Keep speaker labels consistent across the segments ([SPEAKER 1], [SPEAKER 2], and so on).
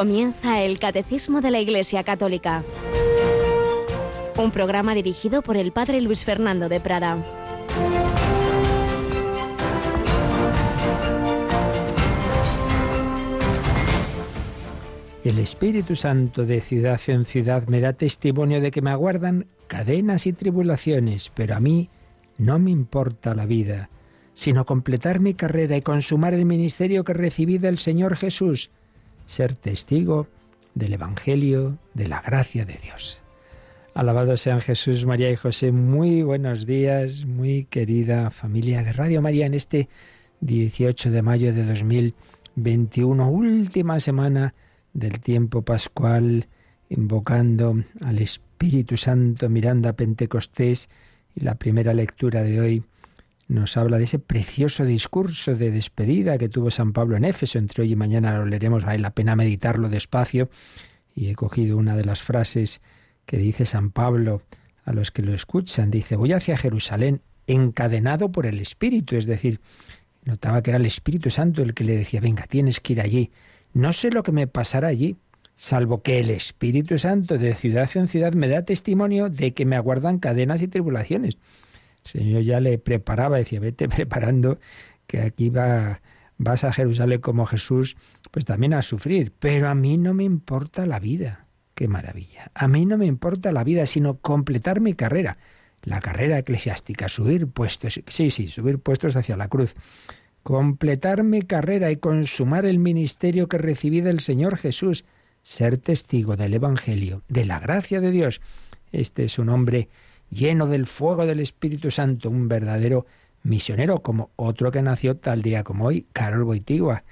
[SPEAKER 1] Comienza el Catecismo de la Iglesia Católica. Un programa dirigido por el Padre Luis Fernando de Prada.
[SPEAKER 2] El Espíritu Santo de ciudad en ciudad me da testimonio de que me aguardan cadenas y tribulaciones, pero a mí no me importa la vida, sino completar mi carrera y consumar el ministerio que recibí del Señor Jesús, ser testigo del Evangelio, de la gracia de Dios. Alabado sean Jesús, María y José. Muy buenos días, muy querida familia de Radio María en este 18 de mayo de 2021, última semana del tiempo pascual, invocando al Espíritu Santo, mirando a Pentecostés. Y la primera lectura de hoy nos habla de ese precioso discurso de despedida que tuvo San Pablo en Éfeso. Entre hoy y mañana lo leeremos, vale la pena meditarlo despacio. Y he cogido una de las frases que dice San Pablo a los que lo escuchan. Dice, voy hacia Jerusalén encadenado por el Espíritu. Es decir, notaba que era el Espíritu Santo el que le decía, venga, tienes que ir allí. No sé lo que me pasará allí, salvo que el Espíritu Santo de ciudad en ciudad me da testimonio de que me aguardan cadenas y tribulaciones. Señor ya le preparaba, decía, vete preparando que aquí va, vas a Jerusalén como Jesús, pues también a sufrir. Pero a mí no me importa la vida. Qué maravilla. A mí no me importa la vida, sino completar mi carrera. La carrera eclesiástica, subir puestos, sí, sí, subir puestos hacia la cruz completar mi carrera y consumar el ministerio que recibí del Señor Jesús, ser testigo del Evangelio, de la gracia de Dios. Este es un hombre lleno del fuego del Espíritu Santo, un verdadero misionero, como otro que nació tal día como hoy, Carol Boitigua.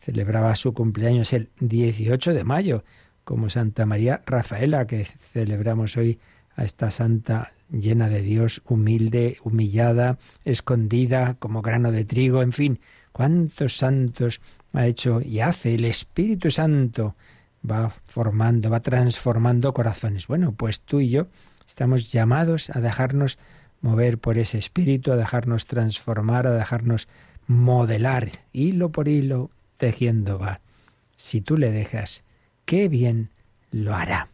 [SPEAKER 2] Celebraba su cumpleaños el 18 de mayo, como Santa María Rafaela, que celebramos hoy a esta santa llena de Dios, humilde, humillada, escondida como grano de trigo, en fin, cuántos santos ha hecho y hace el Espíritu Santo. Va formando, va transformando corazones. Bueno, pues tú y yo estamos llamados a dejarnos mover por ese espíritu, a dejarnos transformar, a dejarnos modelar, hilo por hilo, tejiendo va. Si tú le dejas, qué bien lo hará.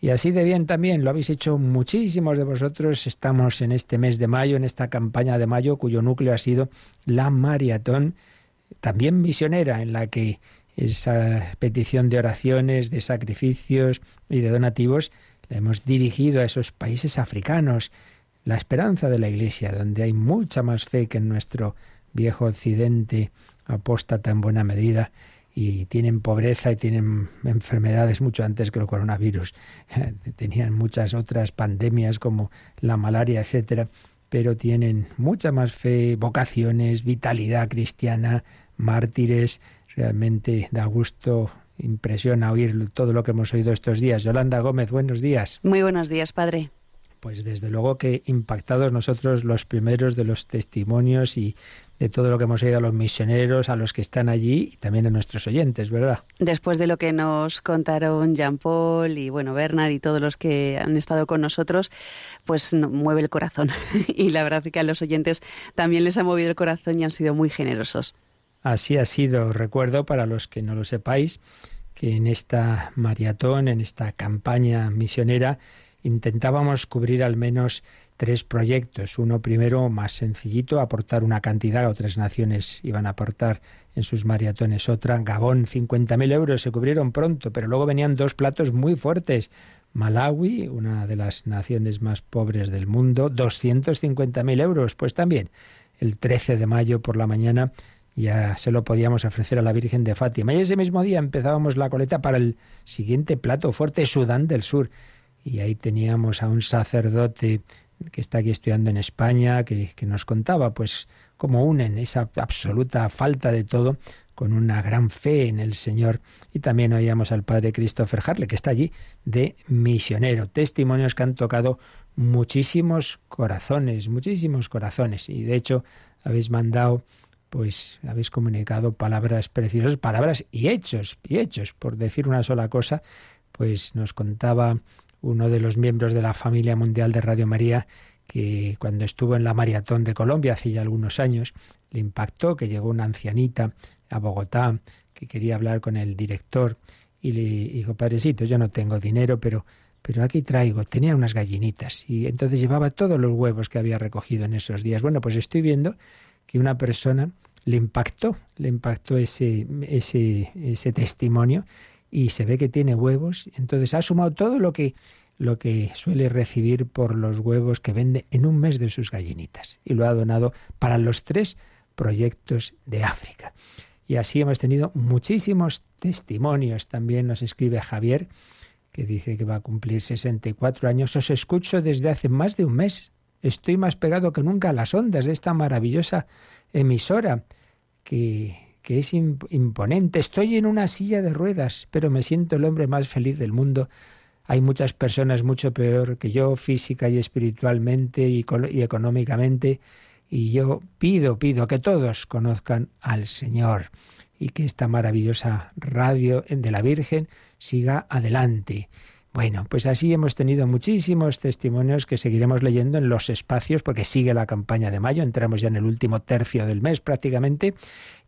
[SPEAKER 2] Y así de bien también lo habéis hecho muchísimos de vosotros. Estamos en este mes de mayo, en esta campaña de mayo, cuyo núcleo ha sido la maratón, también misionera, en la que esa petición de oraciones, de sacrificios y de donativos hemos dirigido a esos países africanos, la esperanza de la Iglesia, donde hay mucha más fe que en nuestro viejo occidente apóstata en buena medida y tienen pobreza y tienen enfermedades mucho antes que el coronavirus. Tenían muchas otras pandemias como la malaria, etcétera, pero tienen mucha más fe, vocaciones, vitalidad cristiana, mártires. Realmente da gusto impresiona oír todo lo que hemos oído estos días. Yolanda Gómez, buenos días.
[SPEAKER 3] Muy buenos días, padre.
[SPEAKER 2] Pues desde luego que impactados nosotros los primeros de los testimonios y de todo lo que hemos oído a los misioneros, a los que están allí y también a nuestros oyentes, ¿verdad?
[SPEAKER 3] Después de lo que nos contaron Jean Paul y bueno, Bernard y todos los que han estado con nosotros, pues mueve el corazón. y la verdad es que a los oyentes también les ha movido el corazón y han sido muy generosos.
[SPEAKER 2] Así ha sido, recuerdo para los que no lo sepáis, que en esta maratón, en esta campaña misionera, intentábamos cubrir al menos tres proyectos. Uno primero más sencillito, aportar una cantidad, otras naciones iban a aportar en sus maratones otra. Gabón, 50.000 euros, se cubrieron pronto, pero luego venían dos platos muy fuertes. Malawi, una de las naciones más pobres del mundo, 250.000 euros. Pues también, el 13 de mayo por la mañana ya se lo podíamos ofrecer a la Virgen de Fátima. Y ese mismo día empezábamos la coleta para el siguiente plato fuerte, Sudán del Sur y ahí teníamos a un sacerdote que está aquí estudiando en España, que, nos contaba pues cómo unen esa absoluta falta de todo con una gran fe en el Señor. Y también oíamos al padre Christopher Harley, que está allí de misionero. Testimonios que han tocado muchísimos corazones, muchísimos corazones. Y de hecho habéis mandado, pues habéis comunicado palabras preciosas, palabras y hechos, y hechos. Por decir una sola cosa, pues nos contaba uno de los miembros de la familia mundial de Radio María, que cuando estuvo en la maratón de Colombia hace ya algunos años, le impactó que llegó una ancianita a Bogotá que quería hablar con el director y le dijo, padrecito, yo no tengo dinero, pero, pero aquí traigo, tenía unas gallinitas y entonces llevaba todos los huevos que había recogido en esos días. Bueno, pues estoy viendo que una persona le impactó, le impactó ese, ese, ese testimonio y se ve que tiene huevos, entonces ha sumado todo lo que lo que suele recibir por los huevos que vende en un mes de sus gallinitas y lo ha donado para los tres proyectos de África. Y así hemos tenido muchísimos testimonios. También nos escribe Javier, que dice que va a cumplir 64 años. Os escucho desde hace más de un mes. Estoy más pegado que nunca a las ondas de esta maravillosa emisora, que, que es imponente. Estoy en una silla de ruedas, pero me siento el hombre más feliz del mundo hay muchas personas mucho peor que yo, física y espiritualmente y, económicamente, y yo pido, pido que todos conozcan al Señor y que esta maravillosa radio de la Virgen siga adelante. Bueno, pues así hemos tenido muchísimos testimonios que seguiremos leyendo en los espacios porque sigue la campaña de mayo, entramos ya en el último tercio del mes prácticamente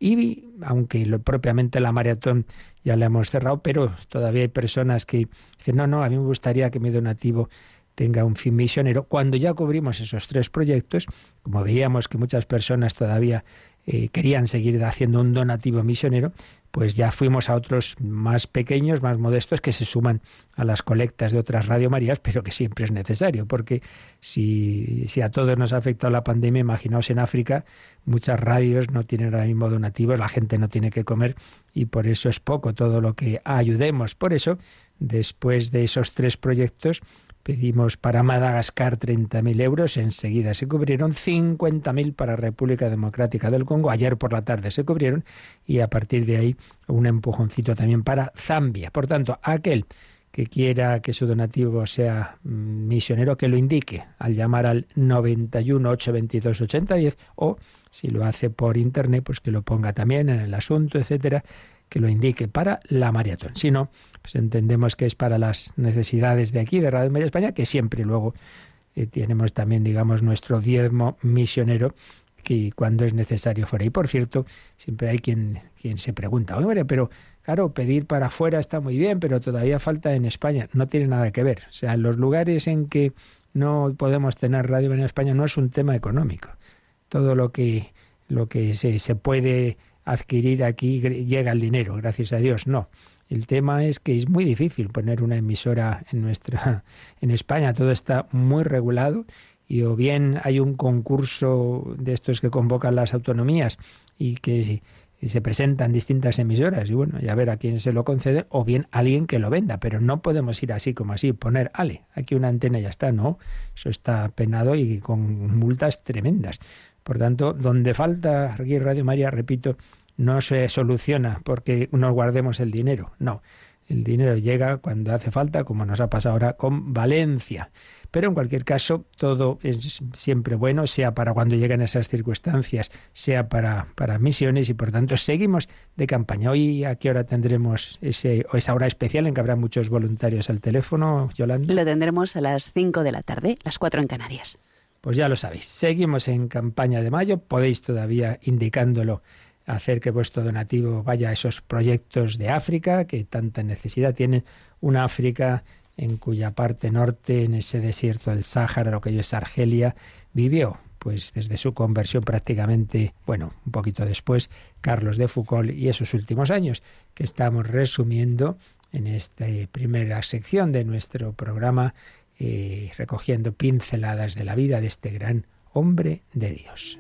[SPEAKER 2] y aunque lo, propiamente la maratón ya la hemos cerrado, pero todavía hay personas que dicen, no, no, a mí me gustaría que mi donativo tenga un fin misionero. Cuando ya cubrimos esos tres proyectos, como veíamos que muchas personas todavía eh, querían seguir haciendo un donativo misionero, pues ya fuimos a otros más pequeños, más modestos, que se suman a las colectas de otras Radio Marías, pero que siempre es necesario, porque si, si a todos nos ha afectado la pandemia, imaginaos en África, muchas radios no tienen ahora mismo donativos, la gente no tiene que comer y por eso es poco todo lo que ayudemos. Por eso, después de esos tres proyectos, Pedimos para Madagascar 30.000 euros, enseguida se cubrieron 50.000 para República Democrática del Congo, ayer por la tarde se cubrieron y a partir de ahí un empujoncito también para Zambia. Por tanto, aquel que quiera que su donativo sea mm, misionero, que lo indique al llamar al 91 822 8010 o si lo hace por internet, pues que lo ponga también en el asunto, etcétera, que lo indique para la maratón. Si no, pues entendemos que es para las necesidades de aquí, de Radio María España, que siempre luego eh, tenemos también, digamos, nuestro diezmo misionero que cuando es necesario fuera. Y por cierto, siempre hay quien, quien se pregunta, oye, pero claro, pedir para afuera está muy bien, pero todavía falta en España. No tiene nada que ver. O sea, los lugares en que no podemos tener radio en España no es un tema económico. Todo lo que, lo que se, se puede adquirir aquí llega el dinero, gracias a Dios. No. El tema es que es muy difícil poner una emisora en nuestra en España, todo está muy regulado y o bien hay un concurso de estos que convocan las autonomías y que se presentan distintas emisoras y bueno, ya ver a quién se lo concede o bien alguien que lo venda, pero no podemos ir así como así, poner, ale, aquí una antena y ya está, no, eso está penado y con multas tremendas. Por tanto, donde falta aquí Radio María, repito, no se soluciona porque nos guardemos el dinero. No, el dinero llega cuando hace falta, como nos ha pasado ahora con Valencia. Pero en cualquier caso, todo es siempre bueno, sea para cuando lleguen esas circunstancias, sea para, para misiones y por tanto seguimos de campaña. Hoy a qué hora tendremos ese, esa hora especial en que habrá muchos voluntarios al teléfono, Yolanda.
[SPEAKER 3] Lo tendremos a las 5 de la tarde, las 4 en Canarias.
[SPEAKER 2] Pues ya lo sabéis, seguimos en campaña de mayo, podéis todavía indicándolo hacer que vuestro donativo vaya a esos proyectos de África que tanta necesidad tienen. Una África en cuya parte norte, en ese desierto del Sáhara, lo que hoy es Argelia, vivió pues desde su conversión prácticamente, bueno, un poquito después, Carlos de Foucault y esos últimos años que estamos resumiendo en esta primera sección de nuestro programa y recogiendo pinceladas de la vida de este gran hombre de Dios.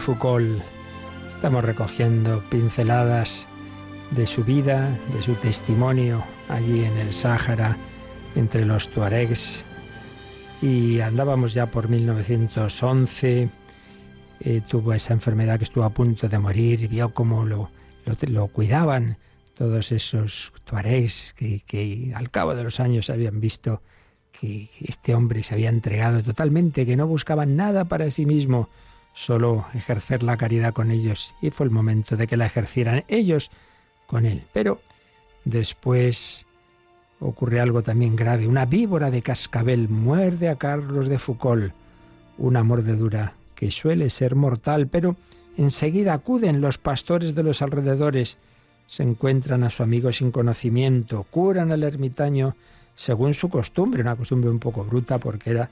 [SPEAKER 2] Foucault. Estamos recogiendo pinceladas de su vida, de su testimonio allí en el Sáhara, entre los tuaregs. Y andábamos ya por 1911. Eh, tuvo esa enfermedad que estuvo a punto de morir, vio cómo lo, cuidaban todos esos tuaregs que, que al cabo de los años habían visto que este hombre se había entregado totalmente, que no buscaban nada para sí mismo, solo ejercer la caridad con ellos. Y fue el momento de que la ejercieran ellos con él. Pero después ocurre algo también grave. Una víbora de cascabel muerde a Carlos de Foucault. Una mordedura que suele ser mortal, pero enseguida acuden los pastores de los alrededores, se encuentran a su amigo sin conocimiento, curan al ermitaño según su costumbre, una costumbre un poco bruta porque era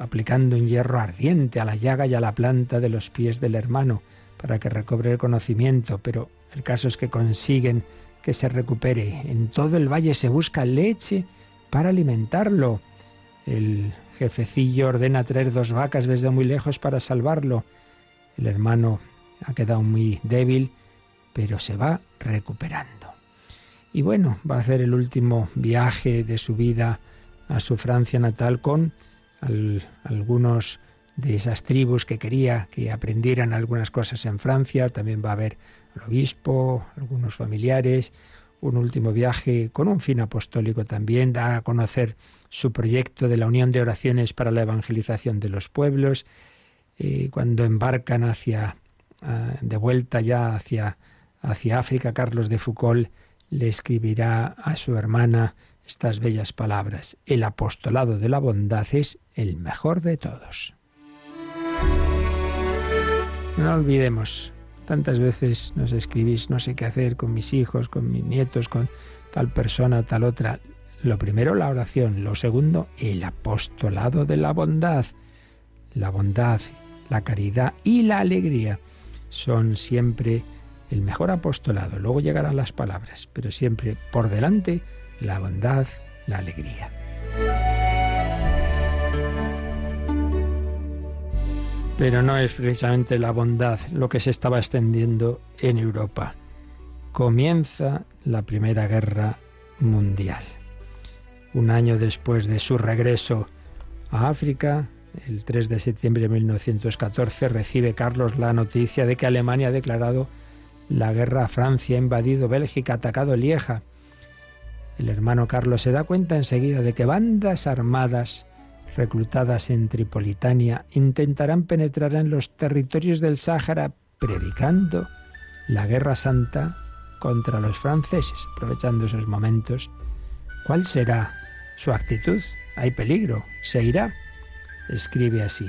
[SPEAKER 2] aplicando un hierro ardiente a la llaga y a la planta de los pies del hermano para que recobre el conocimiento, pero el caso es que consiguen que se recupere. En todo el valle se busca leche para alimentarlo. El jefecillo ordena traer dos vacas desde muy lejos para salvarlo. El hermano ha quedado muy débil, pero se va recuperando. Y bueno, va a hacer el último viaje de su vida a su Francia natal con algunos de esas tribus que quería que aprendieran algunas cosas en Francia. También va a haber al obispo, algunos familiares, un último viaje con un fin apostólico también, da a conocer su proyecto de la Unión de Oraciones para la Evangelización de los Pueblos. Eh, cuando embarcan hacia, de vuelta ya hacia, hacia África, Carlos de Foucault le escribirá a su hermana estas bellas palabras. El apostolado de la bondad es el mejor de todos. No olvidemos, tantas veces nos escribís, no sé qué hacer con mis hijos, con mis nietos, con tal persona, tal otra. Lo primero, la oración. Lo segundo, el apostolado de la bondad. La bondad, la caridad y la alegría son siempre el mejor apostolado. Luego llegarán las palabras, pero siempre por delante la bondad, la alegría. Pero no es precisamente la bondad lo que se estaba extendiendo en Europa. Comienza la Primera Guerra Mundial. Un año después de su regreso a África, el 3 de septiembre de 1914, recibe Carlos la noticia de que Alemania ha declarado la guerra a Francia, ha invadido Bélgica, atacado Lieja. El hermano Carlos se da cuenta enseguida de que bandas armadas reclutadas en Tripolitania intentarán penetrar en los territorios del Sáhara predicando la guerra santa contra los franceses, aprovechando esos momentos. ¿Cuál será su actitud? Hay peligro, se irá. Escribe así,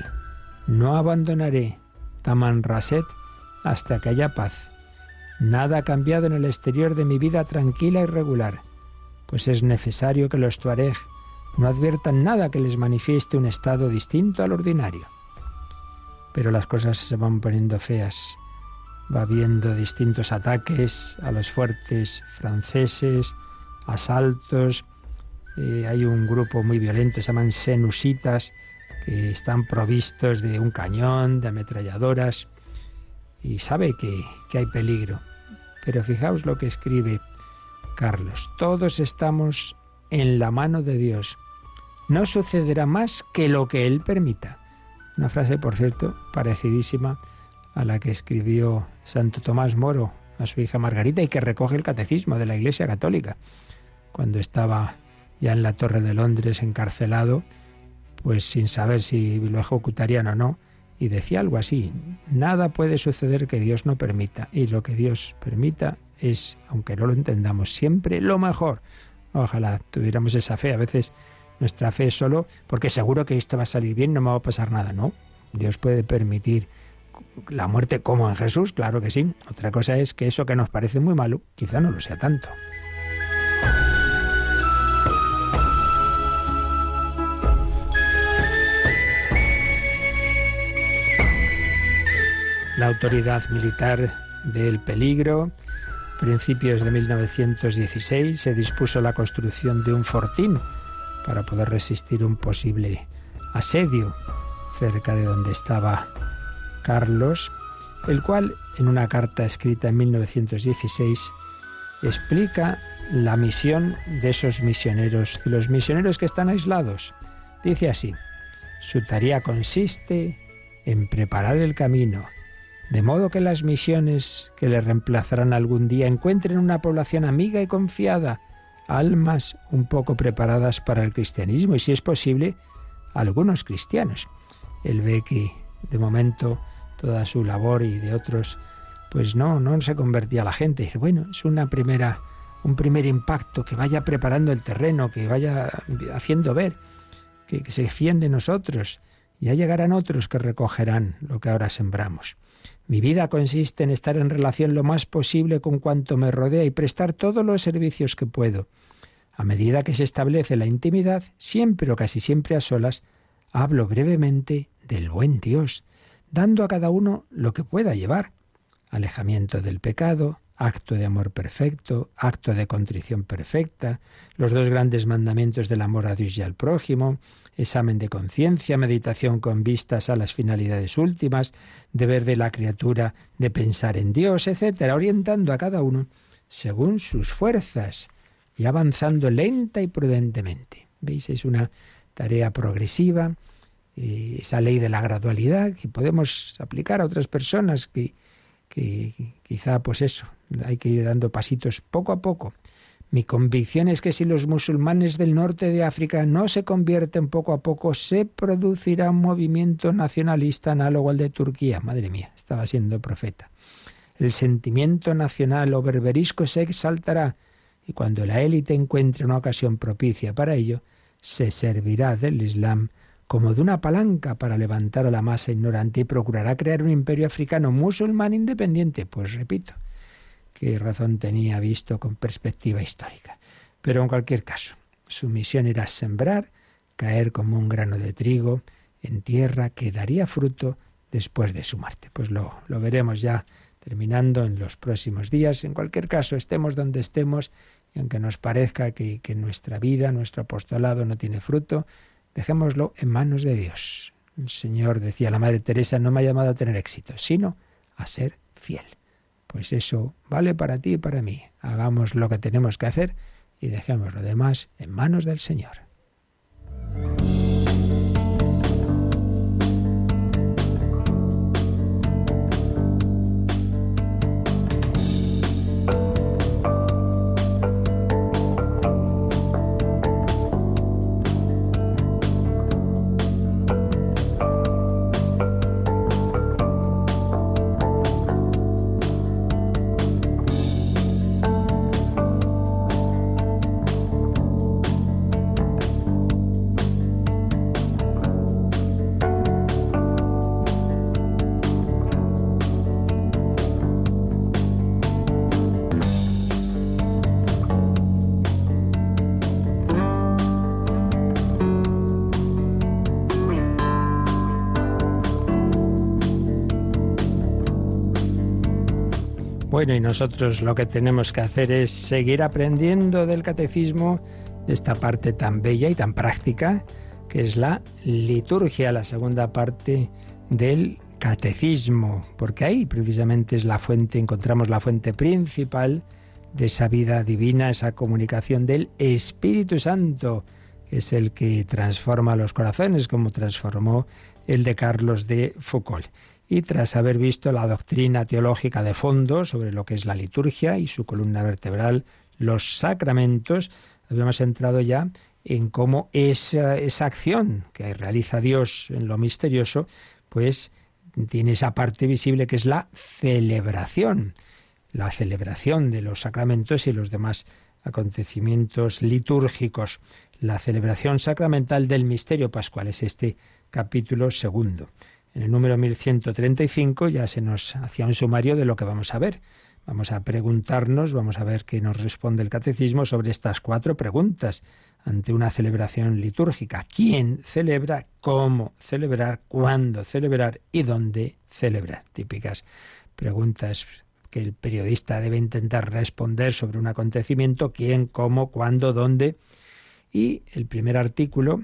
[SPEAKER 2] no abandonaré Tamanrasset hasta que haya paz Nada ha cambiado en el exterior de mi vida tranquila y regular, pues es necesario que los tuareg no adviertan nada que les manifieste un estado distinto al ordinario. Pero las cosas se van poniendo feas. Va habiendo distintos ataques a los fuertes franceses, asaltos. Eh, hay un grupo muy violento, se llaman senusitas, que están provistos de un cañón, de ametralladoras, y sabe que hay peligro. Pero fijaos lo que escribe Carlos. Todos estamos en la mano de Dios. No sucederá más que lo que Él permita. Una frase, por cierto, parecidísima a la que escribió Santo Tomás Moro a su hija Margarita y que recoge el catecismo de la Iglesia Católica. Cuando estaba ya en la Torre de Londres encarcelado, pues sin saber si lo ejecutarían o no, y decía algo así, nada puede suceder que Dios no permita, y lo que Dios permita es, aunque no lo entendamos, siempre lo mejor. Ojalá tuviéramos esa fe. A veces nuestra fe es solo porque seguro que esto va a salir bien, no me va a pasar nada. No, Dios puede permitir la muerte como en Jesús, claro que sí. Otra cosa es que eso que nos parece muy malo, quizá no lo sea tanto. la autoridad militar del peligro. Principios de 1916 se dispuso la construcción de un fortín para poder resistir un posible asedio cerca de donde estaba Carlos, el cual en una carta escrita en 1916 explica la misión de esos misioneros, de los misioneros que están aislados. Dice así, su tarea consiste en preparar el camino, de modo que las misiones que le reemplazarán algún día encuentren una población amiga y confiada, almas un poco preparadas para el cristianismo y, si es posible, algunos cristianos. Él ve que, de momento, toda su labor y de otros, pues no, no se convertía la gente. Dice, bueno, es una primera, un primer impacto, que vaya preparando el terreno, que vaya haciendo ver, que, se fíen de nosotros. Ya llegarán otros que recogerán lo que ahora sembramos. Mi vida consiste en estar en relación lo más posible con cuanto me rodea y prestar todos los servicios que puedo. A medida que se establece la intimidad, siempre o casi siempre a solas, hablo brevemente del buen Dios, dando a cada uno lo que pueda llevar. Alejamiento del pecado, acto de amor perfecto, acto de contrición perfecta, los dos grandes mandamientos del amor a Dios y al prójimo, examen de conciencia, meditación con vistas a las finalidades últimas, deber de la criatura de pensar en Dios, etcétera, orientando a cada uno según sus fuerzas y avanzando lenta y prudentemente. ¿Veis? Es una tarea progresiva, eh, esa ley de la gradualidad que podemos aplicar a otras personas que, que quizá pues eso, hay que ir dando pasitos poco a poco. Mi convicción es que si los musulmanes del norte de África no se convierten poco a poco, se producirá un movimiento nacionalista análogo al de Turquía. Madre mía, estaba siendo profeta. El sentimiento nacional o berberisco se exaltará y cuando la élite encuentre una ocasión propicia para ello, se servirá del Islam como de una palanca para levantar a la masa ignorante y procurará crear un imperio africano musulmán independiente. Pues repito, qué razón tenía visto con perspectiva histórica. Pero en cualquier caso, su misión era sembrar, caer como un grano de trigo en tierra que daría fruto después de su muerte. Pues lo, lo veremos ya terminando en los próximos días. En cualquier caso, estemos donde estemos, y aunque nos parezca que, que nuestra vida, nuestro apostolado no tiene fruto, dejémoslo en manos de Dios. El Señor, decía la Madre Teresa, no me ha llamado a tener éxito, sino a ser fiel. Pues eso vale para ti y para mí. Hagamos lo que tenemos que hacer y dejemos lo demás en manos del Señor. Bueno, y nosotros lo que tenemos que hacer es seguir aprendiendo del catecismo, de esta parte tan bella y tan práctica, que es la liturgia, la segunda parte del catecismo, porque ahí precisamente es la fuente, encontramos la fuente principal de esa vida divina, esa comunicación del Espíritu Santo, que es el que transforma los corazones, como transformó el de Carlos de Foucault y tras haber visto la doctrina teológica de fondo sobre lo que es la liturgia y su columna vertebral, los sacramentos, habíamos entrado ya en cómo esa, esa acción que realiza Dios en lo misterioso, pues tiene esa parte visible que es la celebración, la celebración de los sacramentos y los demás acontecimientos litúrgicos. La celebración sacramental del misterio pascual es este capítulo segundo. En el número 1135 ya se nos hacía un sumario de lo que vamos a ver. Vamos a preguntarnos, vamos a ver qué nos responde el catecismo sobre estas cuatro preguntas ante una celebración litúrgica. ¿Quién celebra? ¿Cómo celebrar? ¿Cuándo celebrar? ¿Y dónde celebrar? Típicas preguntas que el periodista debe intentar responder sobre un acontecimiento, quién, cómo, cuándo, dónde. Y el primer artículo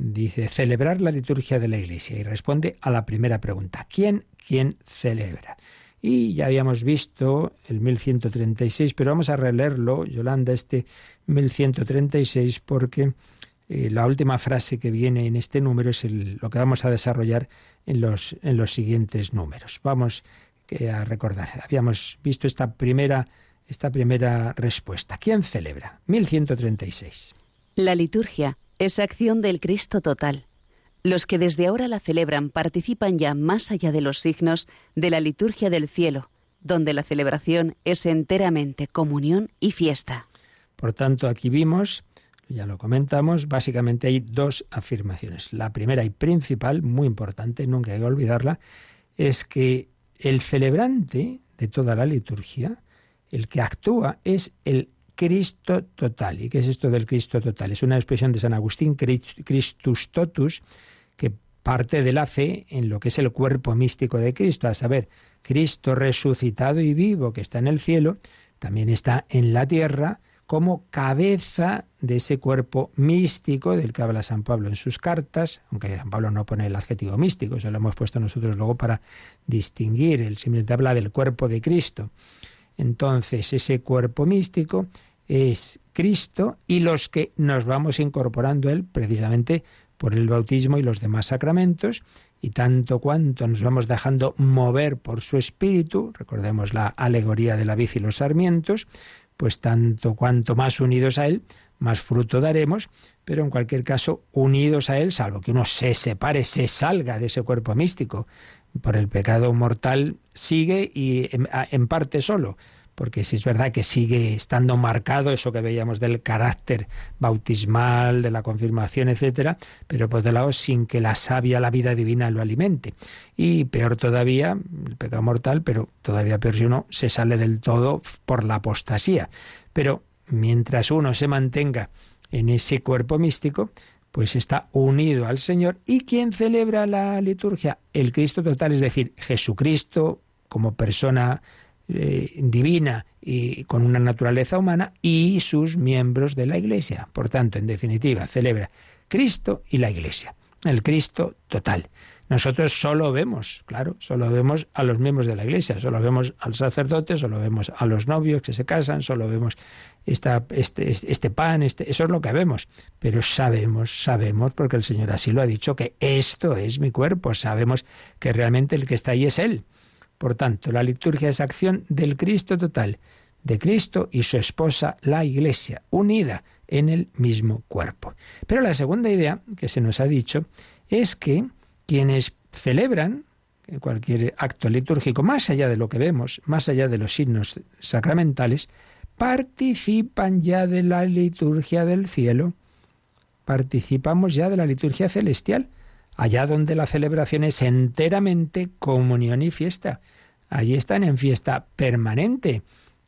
[SPEAKER 2] dice celebrar la liturgia de la Iglesia y responde a la primera pregunta. ¿Quién quien celebra. Y ya habíamos visto el 1136, pero vamos a releerlo, Yolanda, este 1136, porque eh, la última frase que viene en este número es lo que vamos a desarrollar en los, en los siguientes números. Vamos a recordar. Habíamos visto esta primera, esta primera respuesta. ¿Quién celebra? 1136.
[SPEAKER 4] La liturgia es acción del Cristo total. Los que desde ahora la celebran participan ya más allá de los signos de la liturgia del cielo, donde la celebración es enteramente comunión y fiesta.
[SPEAKER 2] Por tanto, aquí vimos, ya lo comentamos, básicamente hay dos afirmaciones. La primera y principal, muy importante, nunca hay que olvidarla, es que el celebrante de toda la liturgia, el que actúa, es el Cristo total. ¿Y qué es esto del Cristo total? Es una expresión de San Agustín, Christus totus, que parte de la fe en lo que es el cuerpo místico de Cristo, a saber, Cristo resucitado y vivo que está en el cielo, también está en la tierra como cabeza de ese cuerpo místico del que habla San Pablo en sus cartas, aunque San Pablo no pone el adjetivo místico, eso lo hemos puesto nosotros luego para distinguir, él simplemente habla del cuerpo de Cristo. Entonces, ese cuerpo místico es Cristo y los que nos vamos incorporando a Él precisamente por el bautismo y los demás sacramentos, y tanto cuanto nos vamos dejando mover por su espíritu, recordemos la alegoría de la vid y los sarmientos, pues tanto cuanto más unidos a Él, más fruto daremos, pero en cualquier caso unidos a Él, salvo que uno se separe, se salga de ese cuerpo místico, por el pecado mortal sigue y en, parte solo, porque si es verdad que sigue estando marcado eso que veíamos del carácter bautismal, de la confirmación, etcétera, pero por otro lado sin que la sabia, la vida divina lo alimente. Y peor todavía, el pecado mortal, pero todavía peor si uno se sale del todo por la apostasía. Pero mientras uno se mantenga en ese cuerpo místico, pues está unido al Señor. ¿Y quién celebra la liturgia? El Cristo total, es decir, Jesucristo como persona eh, divina y con una naturaleza humana y sus miembros de la Iglesia. Por tanto, en definitiva, celebra Cristo y la Iglesia, el Cristo total. Nosotros solo vemos, claro, solo vemos a los miembros de la Iglesia, solo vemos al sacerdote, solo vemos a los novios que se casan, solo vemos esta, este, este pan, este, eso es lo que vemos. Pero sabemos, sabemos, porque el Señor así lo ha dicho, que esto es mi cuerpo, sabemos que realmente el que está ahí es Él. Por tanto, la liturgia es acción del Cristo total, de Cristo y su esposa, la Iglesia, unida en el mismo cuerpo. Pero la segunda idea que se nos ha dicho es que quienes celebran cualquier acto litúrgico, más allá de lo que vemos, más allá de los signos sacramentales, participan ya de la liturgia del cielo, participamos ya de la liturgia celestial allá donde la celebración es enteramente comunión y fiesta. Allí están en fiesta permanente.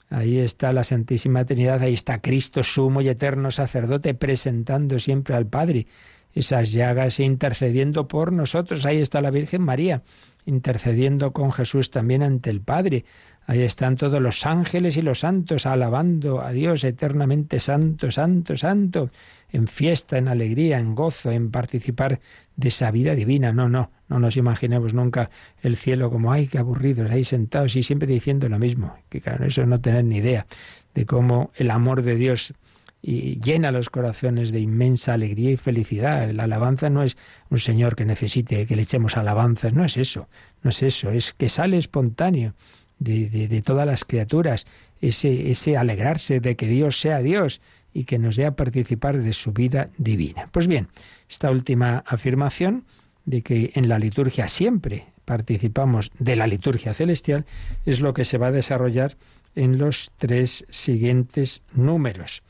[SPEAKER 2] Ahí está la Santísima Trinidad, ahí está Cristo, sumo y eterno sacerdote, presentando siempre al Padre esas llagas e intercediendo por nosotros. Ahí está la Virgen María, intercediendo con Jesús también ante el Padre. Ahí están todos los ángeles y los santos alabando a Dios eternamente santo, santo, santo en fiesta, en alegría, en gozo, en participar de esa vida divina. No, no, no nos imaginemos nunca el cielo como, ay, qué aburridos, ahí sentados y siempre diciendo lo mismo. Que claro, eso no tener ni idea de cómo el amor de Dios llena los corazones de inmensa alegría y felicidad. La alabanza no es un Señor que necesite que le echemos alabanzas, no es eso, no es eso, es que sale espontáneo de, de todas las criaturas, ese, ese alegrarse de que Dios sea Dios y que nos dé a participar de su vida divina. Pues bien, esta última afirmación de que en la liturgia siempre participamos de la liturgia celestial es lo que se va a desarrollar en los tres siguientes números,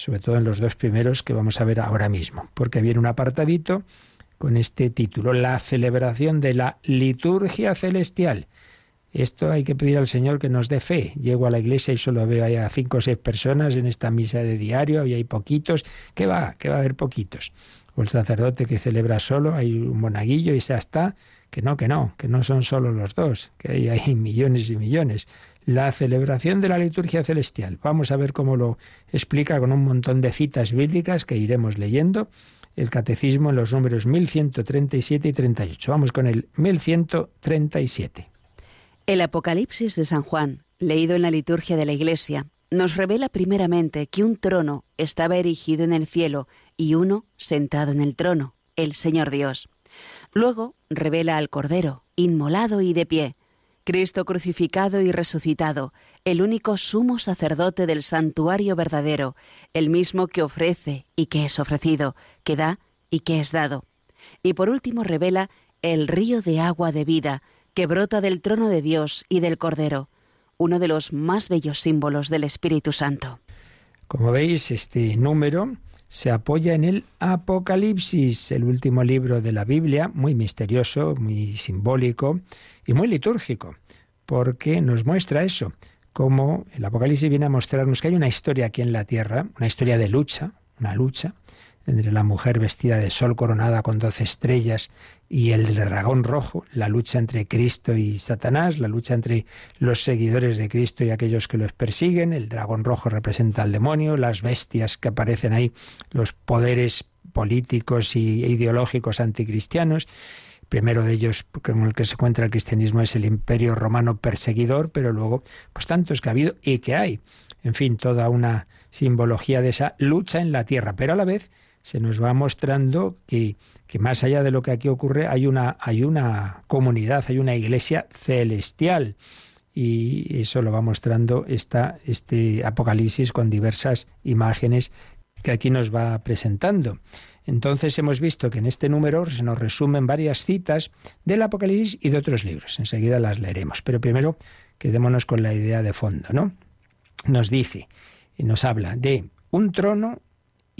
[SPEAKER 2] sobre todo en los dos primeros que vamos a ver ahora mismo, porque viene un apartadito con este título, la celebración de la liturgia celestial. Esto hay que pedir al Señor que nos dé fe. Llego a la iglesia y solo veo a cinco o seis personas en esta misa de diario y hay poquitos. ¿Qué va? ¿Qué va a haber poquitos? O el sacerdote que celebra solo, hay un monaguillo y ya está. Que no, que no, que no son solo los dos, que hay, hay millones y millones. La celebración de la liturgia celestial. Vamos a ver cómo lo explica con un montón de citas bíblicas que iremos leyendo el catecismo en los números 1137 y 38. Vamos con el 1137.
[SPEAKER 4] El Apocalipsis de San Juan, leído en la liturgia de la Iglesia, nos revela primeramente que un trono estaba erigido en el cielo y uno sentado en el trono, el Señor Dios. Luego revela al Cordero, inmolado y de pie, Cristo crucificado y resucitado, el único sumo sacerdote del santuario verdadero, el mismo que ofrece y que es ofrecido, que da y que es dado. Y por último revela el río de agua de vida que brota del trono de Dios y del Cordero, uno de los más bellos símbolos del Espíritu Santo.
[SPEAKER 2] Como veis, este número se apoya en el Apocalipsis, el último libro de la Biblia, muy misterioso, muy simbólico y muy litúrgico, porque nos muestra eso, como el Apocalipsis viene a mostrarnos que hay una historia aquí en la tierra, una historia de lucha, una lucha, entre la mujer vestida de sol coronada con doce estrellas y el dragón rojo, la lucha entre Cristo y Satanás, la lucha entre los seguidores de Cristo y aquellos que los persiguen, el dragón rojo representa al demonio, las bestias que aparecen ahí, los poderes políticos y ideológicos anticristianos. Primero de ellos, con el que se encuentra el cristianismo, es el imperio romano perseguidor, pero luego, pues tantos que ha habido y que hay. En fin, toda una simbología de esa lucha en la tierra, pero a la vez se nos va mostrando que, que, más allá de lo que aquí ocurre hay una, hay una comunidad, hay una iglesia celestial. Y eso lo va mostrando esta, este Apocalipsis con diversas imágenes que aquí nos va presentando. Entonces hemos visto que en este número se nos resumen varias citas del Apocalipsis y de otros libros. Enseguida las leeremos. Pero primero quedémonos con la idea de fondo, ¿no? Nos dice y nos habla de un trono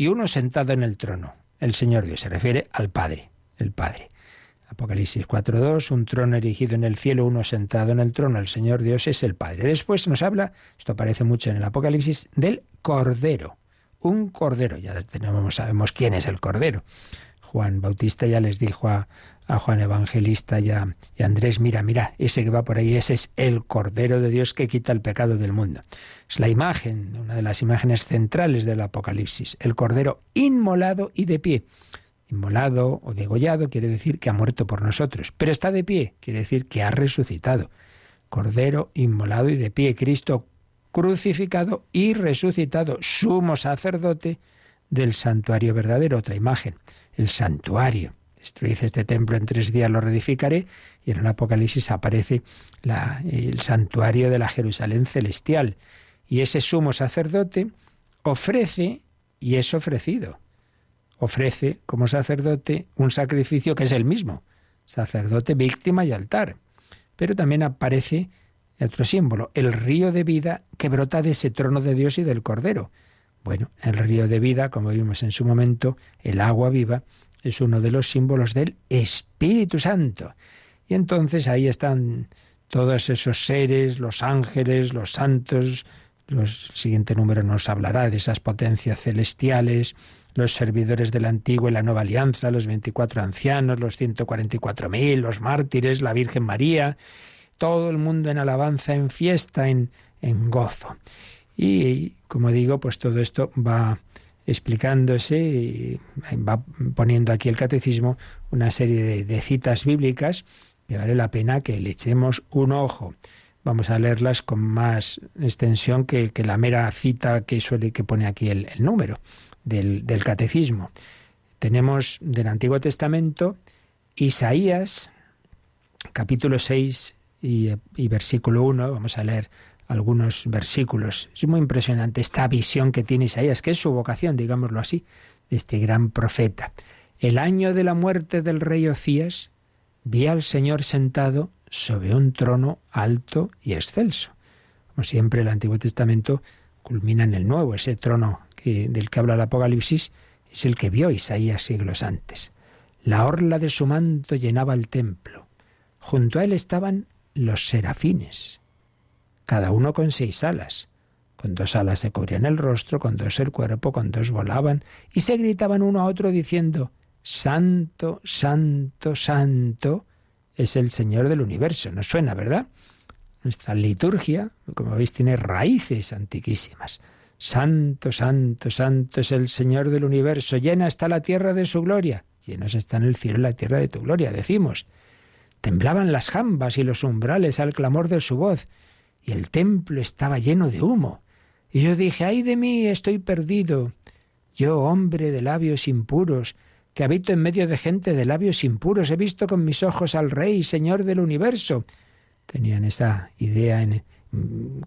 [SPEAKER 2] y uno sentado en el trono. El Señor Dios se refiere al Padre, el Padre. Apocalipsis 4.2, un trono erigido en el cielo, uno sentado en el trono, el Señor Dios es el Padre. Después nos habla, esto aparece mucho en el Apocalipsis, del Cordero. Un Cordero, ya tenemos, sabemos quién es el Cordero. Juan Bautista ya les dijo a, a Juan Evangelista y a, Andrés, mira, mira, ese que va por ahí, ese es el Cordero de Dios que quita el pecado del mundo. Es la imagen, una de las imágenes centrales del Apocalipsis, el Cordero inmolado y de pie. Inmolado o degollado quiere decir que ha muerto por nosotros, pero está de pie, quiere decir que ha resucitado. Cordero inmolado y de pie, Cristo crucificado y resucitado, sumo sacerdote del santuario verdadero, otra imagen, el santuario Destruid este templo en tres días, lo reedificaré. Y en el Apocalipsis aparece el santuario de la Jerusalén celestial. Y ese sumo sacerdote ofrece y es ofrecido. Ofrece como sacerdote un sacrificio que es el mismo, sacerdote, víctima y altar. Pero también aparece otro símbolo, el río de vida que brota de ese trono de Dios y del Cordero. Bueno, el río de vida, como vimos en su momento, el agua viva, es uno de los símbolos del Espíritu Santo. Y entonces ahí están todos esos seres, los ángeles, los santos, el siguiente número nos hablará de esas potencias celestiales, los servidores de la antigua y la nueva alianza, los 24 ancianos, los 144.000, los mártires, la Virgen María, todo el mundo en alabanza, en fiesta, en, en gozo. Y como digo, pues todo esto va explicándose, y va poniendo aquí el catecismo una serie de, citas bíblicas que vale la pena que le echemos un ojo. Vamos a leerlas con más extensión que, la mera cita que suele que pone aquí el, número del, catecismo. Tenemos del Antiguo Testamento Isaías, capítulo 6 y, y versículo 1, vamos a leer algunos versículos. Es muy impresionante esta visión que tiene Isaías, que es su vocación, digámoslo así, de este gran profeta. El año de la muerte del rey Ocías, vi al Señor sentado sobre un trono alto y excelso. Como siempre, el Antiguo Testamento culmina en el Nuevo. Ese trono que, del que habla el Apocalipsis es el que vio Isaías siglos antes. La orla de su manto llenaba el templo. Junto a él estaban los serafines cada uno con seis alas. Con dos alas se cubrían el rostro, con dos el cuerpo, con dos volaban, y se gritaban uno a otro diciendo, Santo, Santo, Santo es el Señor del universo. ¿Nos suena, verdad? Nuestra liturgia, como veis, tiene raíces antiquísimas. Santo, santo, santo es el Señor del universo, llena está la tierra de su gloria, llenos están el cielo y la tierra de tu gloria, decimos. Temblaban las jambas y los umbrales al clamor de su voz, y el templo estaba lleno de humo. Y yo dije, ay de mí, estoy perdido. Yo, hombre de labios impuros, que habito en medio de gente de labios impuros, he visto con mis ojos al Rey, Señor del universo. Tenían esa idea en,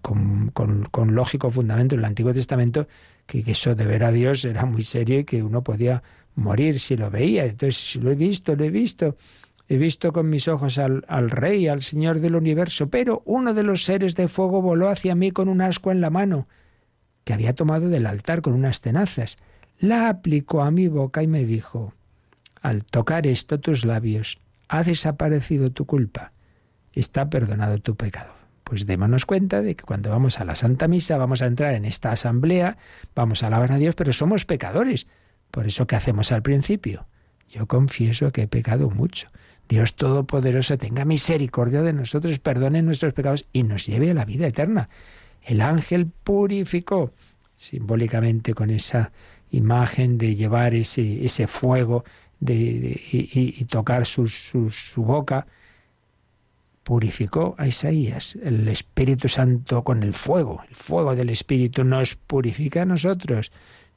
[SPEAKER 2] con, lógico fundamento en el Antiguo Testamento que, eso de ver a Dios era muy serio y que uno podía morir si lo veía. Entonces, lo he visto, lo he visto. He visto con mis ojos al, Rey, al Señor del universo, pero uno de los seres de fuego voló hacia mí con un asco en la mano, que había tomado del altar con unas tenazas. La aplicó a mi boca y me dijo, al tocar esto tus labios, ha desaparecido tu culpa, está perdonado tu pecado pues démonos cuenta de que cuando vamos a la Santa Misa vamos a entrar en esta asamblea, vamos a alabar a Dios, pero somos pecadores. Por eso, ¿qué hacemos al principio? Yo confieso que he pecado mucho. Dios Todopoderoso tenga misericordia de nosotros, perdone nuestros pecados y nos lleve a la vida eterna. El ángel purificó simbólicamente con esa imagen de llevar ese, ese fuego de, y, tocar su, su boca purificó a Isaías. El Espíritu Santo con el fuego, el fuego del Espíritu nos purifica a nosotros,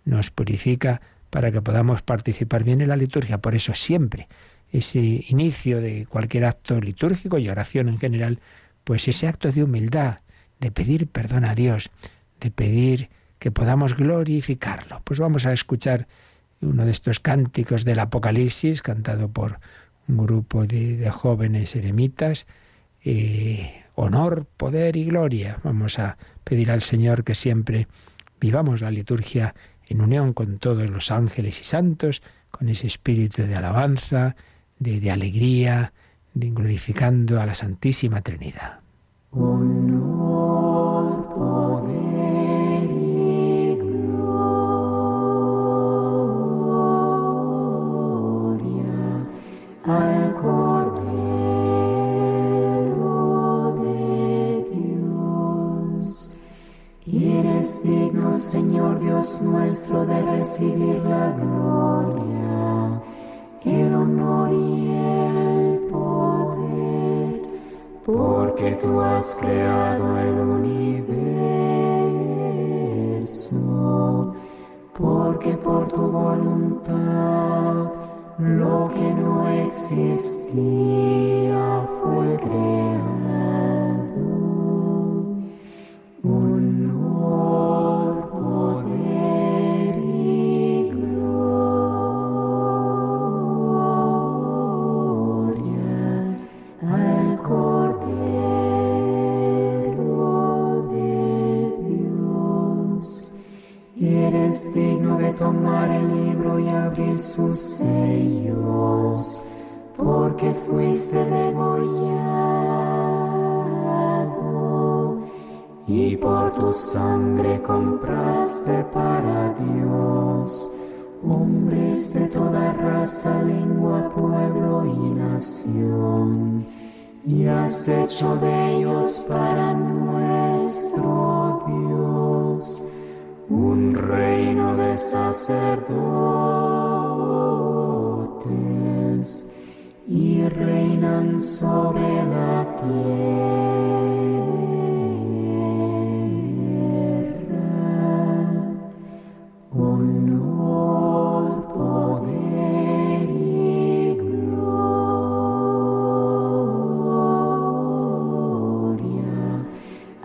[SPEAKER 2] nos purifica para que podamos participar bien en la liturgia. Por eso siempre ese inicio de cualquier acto litúrgico y oración en general, pues ese acto de humildad, de pedir perdón a Dios, de pedir que podamos glorificarlo. Pues vamos a escuchar uno de estos cánticos del Apocalipsis, cantado por un grupo de, jóvenes eremitas, eh, honor, poder y gloria. Vamos a pedir al Señor que siempre vivamos la liturgia en unión con todos los ángeles y santos, con ese espíritu de alabanza, de, de alegría, de glorificando a la Santísima Trinidad.
[SPEAKER 5] Honor, poder y gloria al digno, Señor Dios nuestro, de recibir la gloria, porque tú has creado el universo, porque por tu voluntad lo que no existía fue creado. Sangre compraste para Dios hombres de toda raza, lengua, pueblo y nación, y has hecho de ellos para nuestro Dios un reino de sacerdotes y reinan sobre la tierra.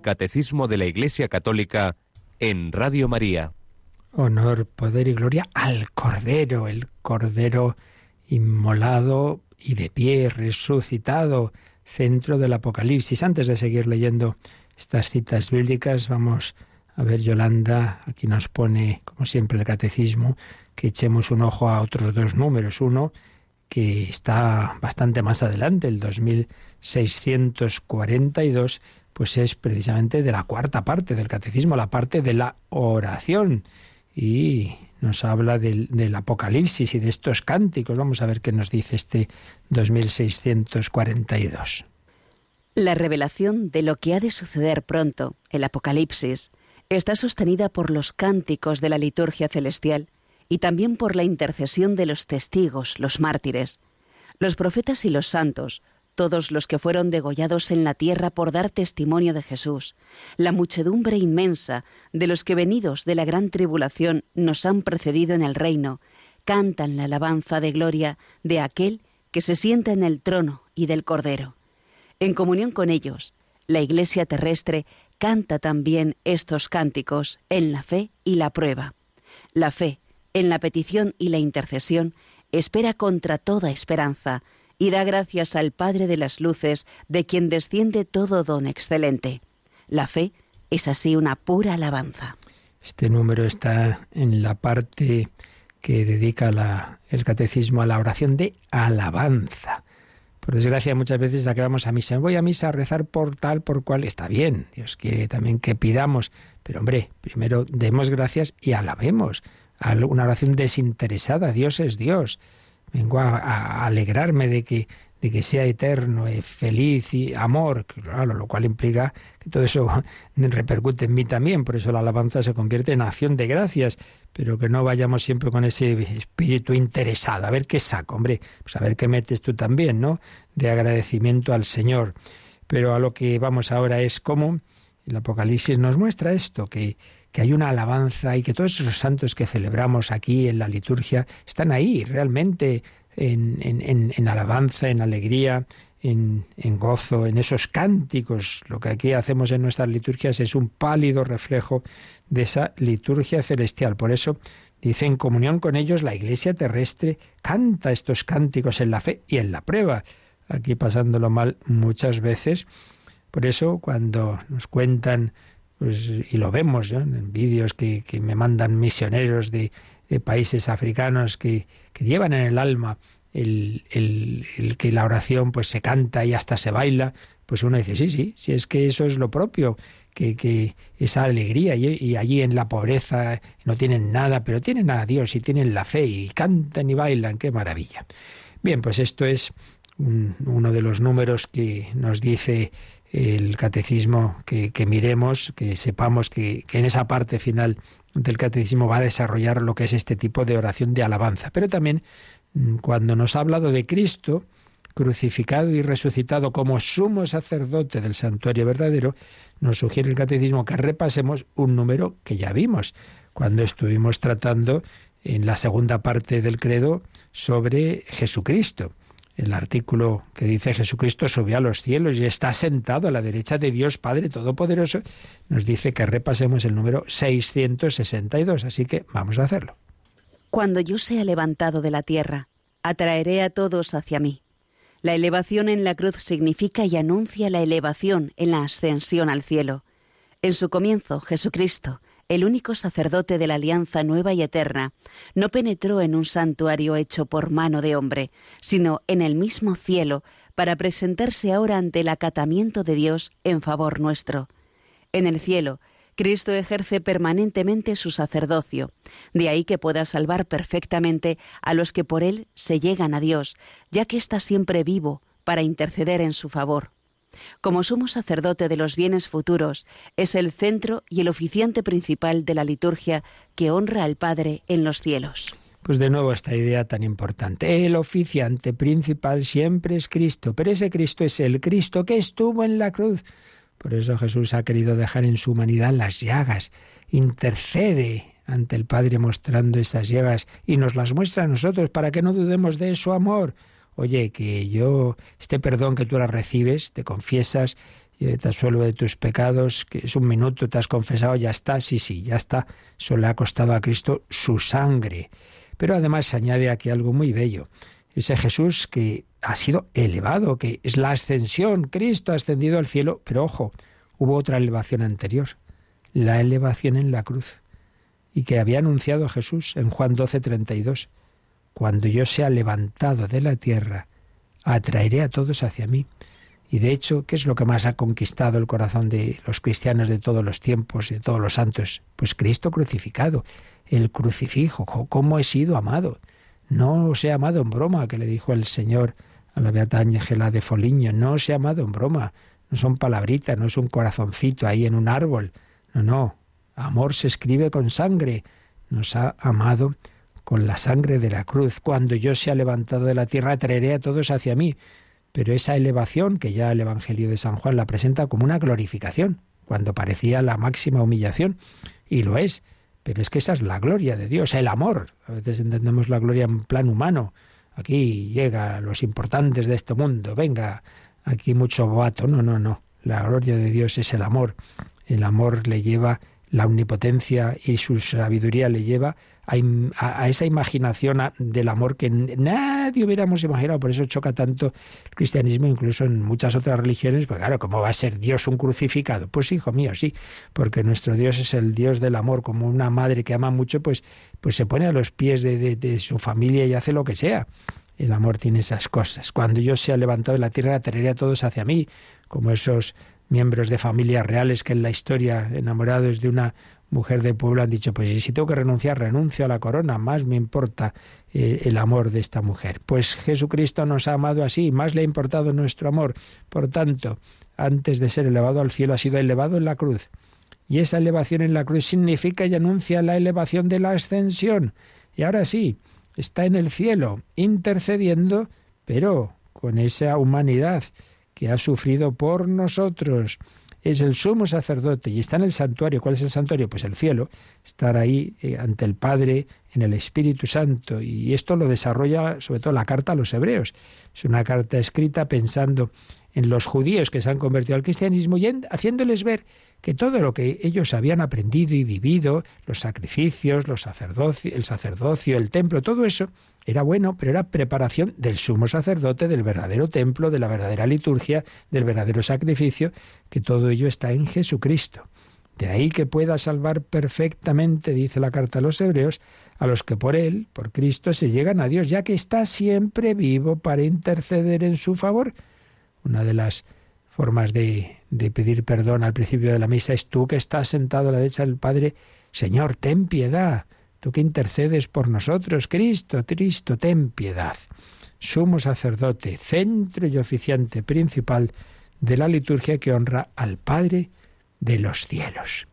[SPEAKER 6] Catecismo de la Iglesia Católica en Radio María.
[SPEAKER 2] Honor, poder y gloria al Cordero, el Cordero inmolado y de pie, resucitado, centro del Apocalipsis. Antes de seguir leyendo estas citas bíblicas, vamos a ver, Yolanda, aquí nos pone, como siempre, el catecismo, que echemos un ojo a otros dos números. Uno que está bastante más adelante, el 2642, pues es precisamente de la cuarta parte del catecismo, la parte de la oración. Y nos habla del, Apocalipsis y de estos cánticos. Vamos a ver qué nos dice este 2642.
[SPEAKER 4] La revelación de lo que ha de suceder pronto, el Apocalipsis, está sostenida por los cánticos de la liturgia celestial y también por la intercesión de los testigos, los mártires, los profetas y los santos, todos los que fueron degollados en la tierra por dar testimonio de Jesús, la muchedumbre inmensa de los que venidos de la gran tribulación nos han precedido en el reino, cantan la alabanza de gloria de aquel que se sienta en el trono y del Cordero. En comunión con ellos, la Iglesia terrestre canta también estos cánticos en la fe y la prueba. La fe, en la petición y la intercesión, espera contra toda esperanza y da gracias al Padre de las Luces, de quien desciende todo don excelente. La fe es así una pura alabanza.
[SPEAKER 2] Este número está en la parte que dedica la- el catecismo a la oración de alabanza. Por desgracia, muchas veces vamos a misa, voy a misa a rezar por tal, por cual, está bien. Dios quiere también que pidamos, pero hombre, primero demos gracias y alabemos. Al- Una oración desinteresada, Dios es Dios. Vengo a, alegrarme de que, de que sea eterno, feliz y amor, claro, lo cual implica que todo eso repercute en mí también, por eso la alabanza se convierte en acción de gracias, pero que no vayamos siempre con ese espíritu interesado, a ver qué saco, hombre, pues a ver qué metes tú también, ¿no? De agradecimiento al Señor. Pero a lo que vamos ahora es cómo el Apocalipsis nos muestra esto, que, que hay una alabanza y que todos esos santos que celebramos aquí en la liturgia están ahí realmente en, en- alabanza, en alegría, en, en gozo, en esos cánticos. Lo que aquí hacemos en nuestras liturgias es un pálido reflejo de esa liturgia celestial. Por eso dice, en comunión con ellos, la iglesia terrestre canta estos cánticos en la fe y en la prueba. Aquí pasándolo mal muchas veces. Por eso, cuando nos cuentan, pues, y lo vemos ¿no? en vídeos que, me mandan misioneros de, países africanos que, llevan en el alma el, que la oración pues se canta y hasta se baila, pues uno dice, sí, sí, si es que eso es lo propio, que, esa alegría y, allí en la pobreza no tienen nada, pero tienen a Dios y tienen la fe y cantan y bailan, qué maravilla. Bien, pues esto es un- uno de los números que nos dice el catecismo que, miremos, que sepamos que, que en esa parte final del catecismo va a desarrollar lo que es este tipo de oración de alabanza. Pero también mm, cuando nos ha hablado de Cristo, crucificado y resucitado como sumo sacerdote del santuario verdadero, nos sugiere el catecismo que repasemos un número que ya vimos cuando estuvimos tratando en la segunda parte del credo sobre Jesucristo. El artículo que dice Jesucristo subió a los cielos y está sentado a la derecha de Dios Padre Todopoderoso, nos dice que repasemos el número 662. Así que vamos a hacerlo.
[SPEAKER 4] Cuando yo sea levantado de la tierra, atraeré a todos hacia mí. La elevación en la cruz significa y anuncia la elevación en la ascensión al cielo. En su comienzo, Jesucristo, el único sacerdote de la alianza nueva y eterna, no penetró en un santuario hecho por mano de hombre, sino en el mismo cielo, para presentarse ahora ante el acatamiento de Dios en favor nuestro. En el cielo, Cristo ejerce permanentemente su sacerdocio, de ahí que pueda salvar perfectamente a los que por él se llegan a Dios, ya que está siempre vivo para interceder en su favor. Como sumo sacerdote de los bienes futuros, es el centro y el oficiante principal de la liturgia que honra al Padre en los cielos.
[SPEAKER 2] Pues de nuevo esta idea tan importante. El oficiante principal siempre es Cristo, pero ese Cristo es el Cristo que estuvo en la cruz. Por eso Jesús ha querido dejar en su humanidad las llagas, intercede ante el Padre mostrando esas llagas y nos las muestra a nosotros para que no dudemos de su amor. Oye, que yo, este perdón que tú ahora recibes, te confiesas, te asuelvo de tus pecados, que es un minuto, te has confesado, ya está, sí, sí, ya está. Eso le ha costado a Cristo su sangre. Pero además se añade aquí algo muy bello. Ese Jesús que ha sido elevado, que es la ascensión. Cristo ha ascendido al cielo, pero ojo, hubo otra elevación anterior, la elevación en la cruz, y que había anunciado Jesús en Juan 12, 32. Cuando yo sea levantado de la tierra, atraeré a todos hacia mí. Y de hecho, ¿qué es lo que más ha conquistado el corazón de los cristianos de todos los tiempos y de todos los santos? Pues Cristo crucificado el crucifijo, cómo he sido amado. No os he amado en broma, que le dijo el Señor a la Beata Ángela de Foliño, no os he amado en broma, no son palabritas, no es un corazoncito ahí en un árbol, no, no, amor se escribe con sangre, nos ha amado con la sangre de la cruz. Cuando yo sea levantado de la tierra, traeré a todos hacia mí. Pero esa elevación, que ya el Evangelio de San Juan la presenta como una glorificación, cuando parecía la máxima humillación, y lo es, pero es que esa es la gloria de Dios, el amor. A veces entendemos la gloria en plan humano. Aquí llega los importantes de este mundo. Venga, aquí mucho boato. No, no, no. La gloria de Dios es el amor. El amor le lleva la omnipotencia y su sabiduría le lleva a, esa imaginación del amor que nadie hubiéramos imaginado. Por eso choca tanto el cristianismo, incluso en muchas otras religiones. Pues claro, ¿cómo va a ser Dios un crucificado? Pues hijo mío, sí, porque nuestro Dios es el Dios del amor, como una madre que ama mucho, pues, pues se pone a los pies de, de su familia y hace lo que sea. El amor tiene esas cosas. Cuando yo sea levantado de la tierra, atraeré a todos hacia mí, como esos miembros de familias reales que en la historia, enamorados de una mujer de pueblo han dicho, pues si tengo que renunciar, renuncio a la corona, más me importa eh, el amor de esta mujer. Pues Jesucristo nos ha amado así, más le ha importado nuestro amor. Por tanto, antes de ser elevado al cielo, ha sido elevado en la cruz. Y esa elevación en la cruz significa y anuncia la elevación de la ascensión. Y ahora sí, está en el cielo, intercediendo, pero con esa humanidad que ha sufrido por nosotros es el sumo sacerdote y está en el santuario. ¿Cuál es el santuario? Pues el cielo, estar ahí eh, ante el Padre, en el Espíritu Santo. Y esto lo desarrolla sobre todo la carta a los hebreos. Es una carta escrita pensando en los judíos que se han convertido al cristianismo y haciéndoles ver que todo lo que ellos habían aprendido y vivido, los sacrificios, los el sacerdocio, el templo, todo eso era bueno, pero era preparación del sumo sacerdote, del verdadero templo, de la verdadera liturgia, del verdadero sacrificio, que todo ello está en Jesucristo. De ahí que pueda salvar perfectamente, dice la carta a los hebreos, a los que por Él, por Cristo, se llegan a Dios, ya que está siempre vivo para interceder en su favor. Una de las formas de, de pedir perdón al principio de la misa es tú que estás sentado a la derecha del Padre, Señor, ten piedad tú que intercedes por nosotros, Cristo, Cristo, ten piedad. Sumo sacerdote, centro y oficiante principal de la liturgia que honra al Padre de los cielos.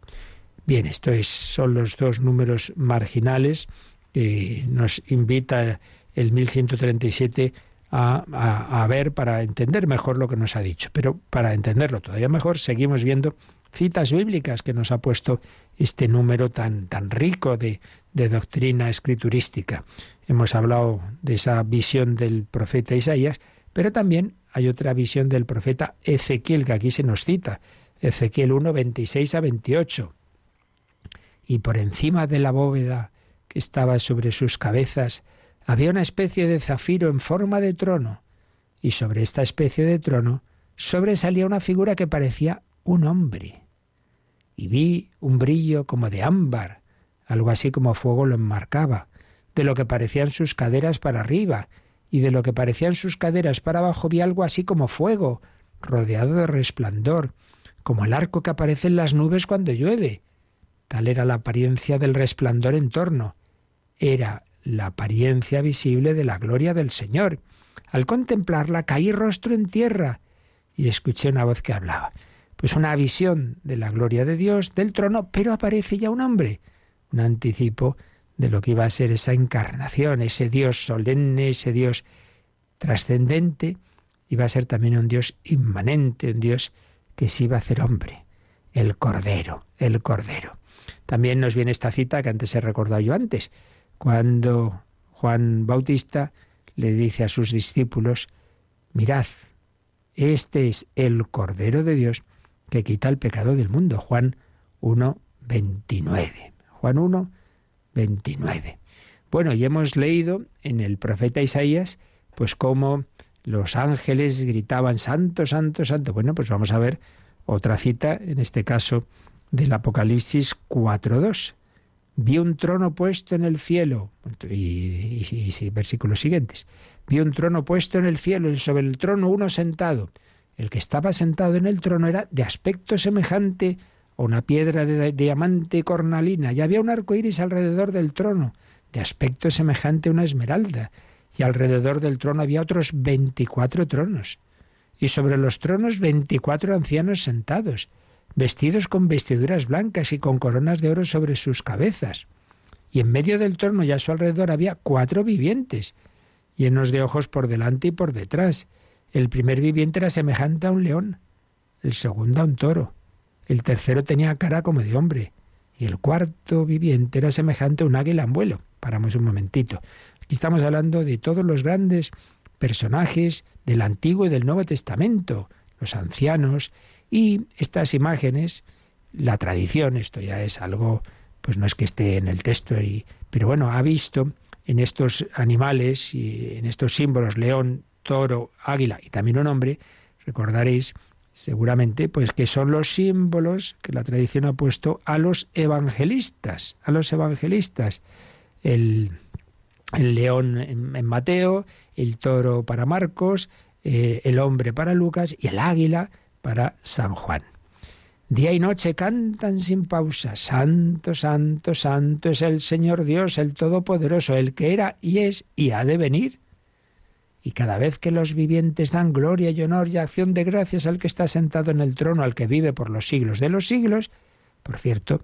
[SPEAKER 2] Bien, estos son los dos números marginales que nos invita el 1137 a, a, a, ver para entender mejor lo que nos ha dicho. Pero para entenderlo todavía mejor, seguimos viendo citas bíblicas que nos ha puesto este número tan, tan rico de, de doctrina escriturística. Hemos hablado de esa visión del profeta Isaías, pero también hay otra visión del profeta Ezequiel, que aquí se nos cita, Ezequiel 1, 26 a 28. Y por encima de la bóveda que estaba sobre sus cabezas había una especie de zafiro en forma de trono, y sobre esta especie de trono sobresalía una figura que parecía un hombre. Y vi un brillo como de ámbar, algo así como fuego lo enmarcaba, de lo que parecían sus caderas para arriba, y de lo que parecían sus caderas para abajo vi algo así como fuego, rodeado de resplandor, como el arco que aparece en las nubes cuando llueve. Tal era la apariencia del resplandor en torno. Era la apariencia visible de la gloria del Señor. Al contemplarla caí rostro en tierra y escuché una voz que hablaba. Pues una visión de la gloria de Dios, del trono, pero aparece ya un hombre, un anticipo de lo que iba a ser esa encarnación, ese Dios solemne, ese Dios trascendente, iba a ser también un Dios inmanente, un Dios que se iba a hacer hombre, el Cordero, el Cordero. También nos viene esta cita que antes he recordado yo antes, cuando Juan Bautista le dice a sus discípulos, mirad, este es el Cordero de Dios que quita el pecado del mundo. Juan 1, 29. Juan 1, 29. Bueno, y hemos leído en el profeta Isaías, pues cómo los ángeles gritaban, Santo, Santo, Santo. Bueno, pues vamos a ver otra cita, en este caso del Apocalipsis 4.2. Vi un trono puesto en el cielo, y, y, versículos siguientes. Vi un trono puesto en el cielo y sobre el trono uno sentado. El que estaba sentado en el trono era de aspecto semejante a una piedra de diamante cornalina, y había un arco iris alrededor del trono, de aspecto semejante a una esmeralda, y alrededor del trono había otros veinticuatro tronos, y sobre los tronos veinticuatro ancianos sentados, vestidos con vestiduras blancas y con coronas de oro sobre sus cabezas. Y en medio del trono y a su alrededor había cuatro vivientes, llenos de ojos por delante y por detrás. El primer viviente era semejante a un león, el segundo a un toro, el tercero tenía cara como de hombre, y el cuarto viviente era semejante a un águila en vuelo. Paramos un momentito. Aquí estamos hablando de todos los grandes personajes del Antiguo y del Nuevo Testamento, los ancianos, y estas imágenes, la tradición, esto ya es algo, pues no es que esté en el texto, pero bueno, ha visto en estos animales y en estos símbolos, león, toro, águila y también un hombre, recordaréis seguramente, pues que son los símbolos que la tradición ha puesto a los evangelistas, a los evangelistas. El, león en, Mateo, el toro para Marcos, eh, el hombre para Lucas y el águila para San Juan. Día y noche cantan sin pausa, Santo, Santo, Santo es el Señor Dios, el Todopoderoso, el que era y es y ha de venir. Y cada vez que los vivientes dan gloria y honor y acción de gracias al que está sentado en el trono, al que vive por los siglos de los siglos, por cierto,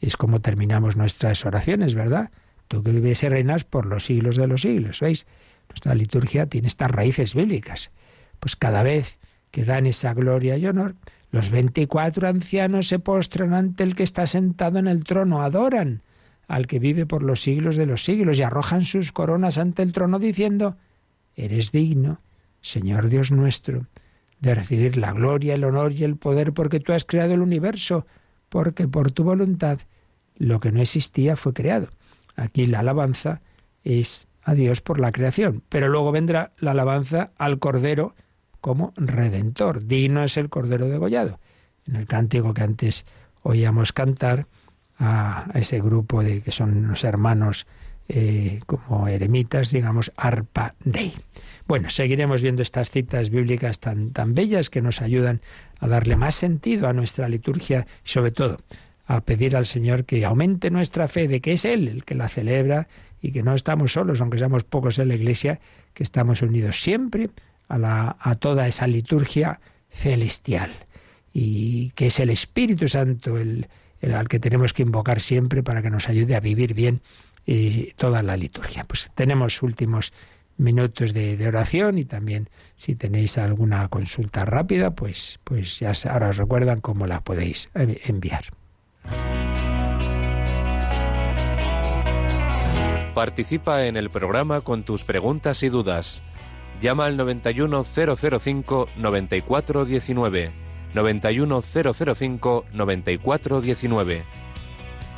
[SPEAKER 2] es como terminamos nuestras oraciones, ¿verdad? Tú que vives y reinas por los siglos de los siglos, ¿veis? Nuestra liturgia tiene estas raíces bíblicas. Pues cada vez que dan esa gloria y honor, los veinticuatro ancianos se postran ante el que está sentado en el trono, adoran al que vive por los siglos de los siglos y arrojan sus coronas ante el trono diciendo, Eres digno, Señor Dios nuestro, de recibir la gloria, el honor y el poder porque tú has creado el universo, porque por tu voluntad lo que no existía fue creado. Aquí la alabanza es a Dios por la creación, pero luego vendrá la alabanza al Cordero como redentor. Digno es el Cordero degollado. En el cántico que antes oíamos cantar a ese grupo de que son los hermanos eh, como eremitas, digamos, Arpa Dei. Bueno, seguiremos viendo estas citas bíblicas tan, tan bellas que nos ayudan a darle más sentido a nuestra liturgia y sobre todo a pedir al Señor que aumente nuestra fe de que es Él el que la celebra y que no estamos solos, aunque seamos pocos en la Iglesia, que estamos unidos siempre a, la, a toda esa liturgia celestial y que es el Espíritu Santo el, el al que tenemos que invocar siempre para que nos ayude a vivir bien y toda la liturgia. Pues tenemos últimos minutos de, oración y también si tenéis alguna consulta rápida, pues, pues ya ahora os recuerdan cómo la podéis enviar.
[SPEAKER 6] Participa en el programa con tus preguntas y dudas. Llama al 91005 9419.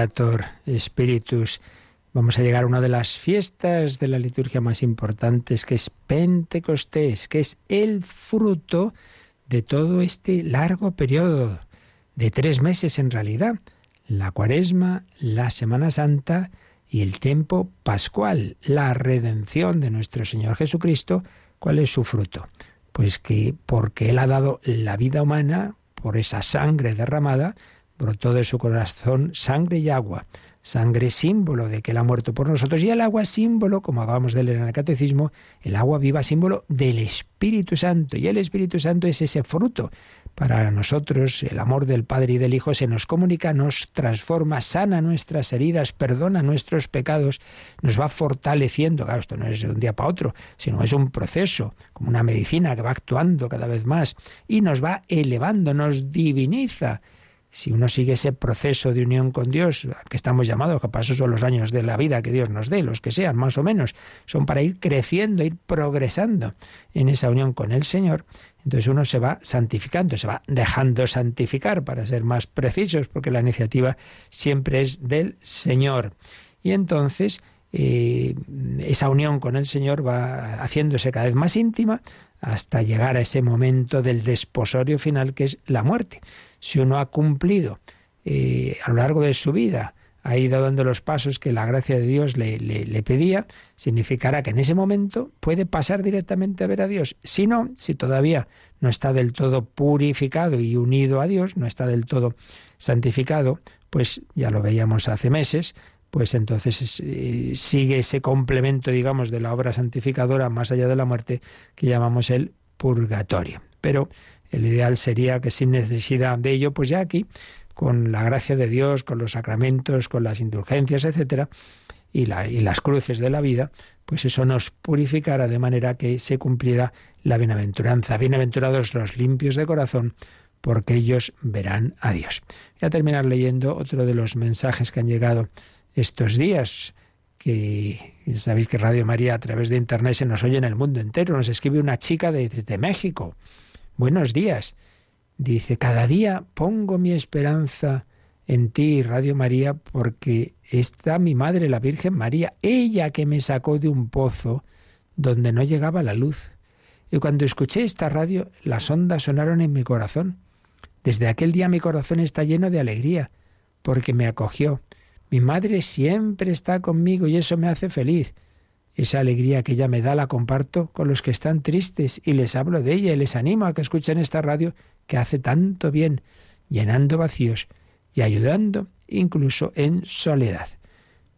[SPEAKER 2] Creator Spiritus. Vamos a llegar a una de las fiestas de la liturgia más importantes, que es Pentecostés, que es el fruto de todo este largo periodo, de tres meses en realidad, la cuaresma, la Semana Santa y el tiempo pascual, la redención de nuestro Señor Jesucristo. ¿Cuál es su fruto? Pues que porque Él ha dado la vida humana por esa sangre derramada, brotó de su corazón sangre y agua. Sangre símbolo de que Él ha muerto por nosotros y el agua símbolo, como acabamos de leer en el Catecismo, el agua viva símbolo del Espíritu Santo. Y el Espíritu Santo es ese fruto. Para nosotros el amor del Padre y del Hijo se nos comunica, nos transforma, sana nuestras heridas, perdona nuestros pecados, nos va fortaleciendo. Claro, esto no es de un día para otro, sino es un proceso, como una medicina que va actuando cada vez más y nos va elevando, nos diviniza si uno sigue ese proceso de unión con Dios, que estamos llamados, que pasos son los años de la vida que Dios nos dé, los que sean, más o menos, son para ir creciendo, ir progresando en esa unión con el Señor, entonces uno se va santificando, se va dejando santificar, para ser más precisos, porque la iniciativa siempre es del Señor. Y entonces eh, esa unión con el Señor va haciéndose cada vez más íntima hasta llegar a ese momento del desposorio final que es la muerte si uno ha cumplido eh, a lo largo de su vida, ha ido dando los pasos que la gracia de Dios le, le, pedía, significará que en ese momento puede pasar directamente a ver a Dios. Si no, si todavía no está del todo purificado y unido a Dios, no está del todo santificado, pues ya lo veíamos hace meses, pues entonces eh, sigue ese complemento, digamos, de la obra santificadora más allá de la muerte que llamamos el purgatorio. Pero el ideal sería que sin necesidad de ello, pues ya aquí, con la gracia de Dios, con los sacramentos, con las indulgencias, etcétera, y, las cruces de la vida, pues eso nos purificará de manera que se cumplirá la bienaventuranza. Bienaventurados los limpios de corazón, porque ellos verán a Dios. Voy a terminar leyendo otro de los mensajes que han llegado estos días que sabéis que Radio María a través de Internet se nos oye en el mundo entero. Nos escribe una chica desde México Buenos días. Dice, cada día pongo mi esperanza en ti, Radio María, porque está mi madre, la Virgen María, ella que me sacó de un pozo donde no llegaba la luz. Y cuando escuché esta radio, las ondas sonaron en mi corazón. Desde aquel día mi corazón está lleno de alegría, porque me acogió. Mi madre siempre está conmigo y eso me hace feliz. Esa alegría que ella me da la comparto con los que están tristes y les hablo de ella y les animo a que escuchen esta radio que hace tanto bien, llenando vacíos y ayudando incluso en soledad.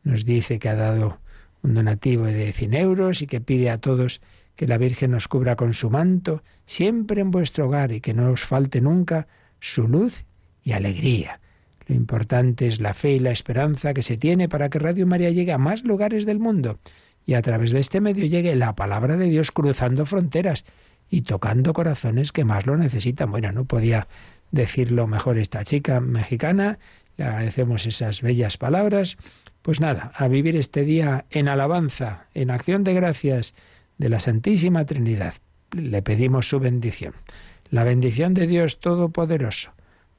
[SPEAKER 2] Nos dice que ha dado un donativo de 100 euros y que pide a todos que la Virgen nos cubra con su manto, siempre en vuestro hogar y que no os falte nunca su luz y alegría. Lo importante es la fe y la esperanza que se tiene para que Radio María llegue a más lugares del mundo y a través de este medio llegue la palabra de Dios cruzando fronteras y tocando corazones que más lo necesitan. Bueno, no podía decirlo mejor esta chica mexicana, le agradecemos esas bellas palabras. Pues nada, a vivir este día en alabanza, en acción de gracias de la Santísima Trinidad. Le pedimos su bendición. La bendición de Dios Todopoderoso,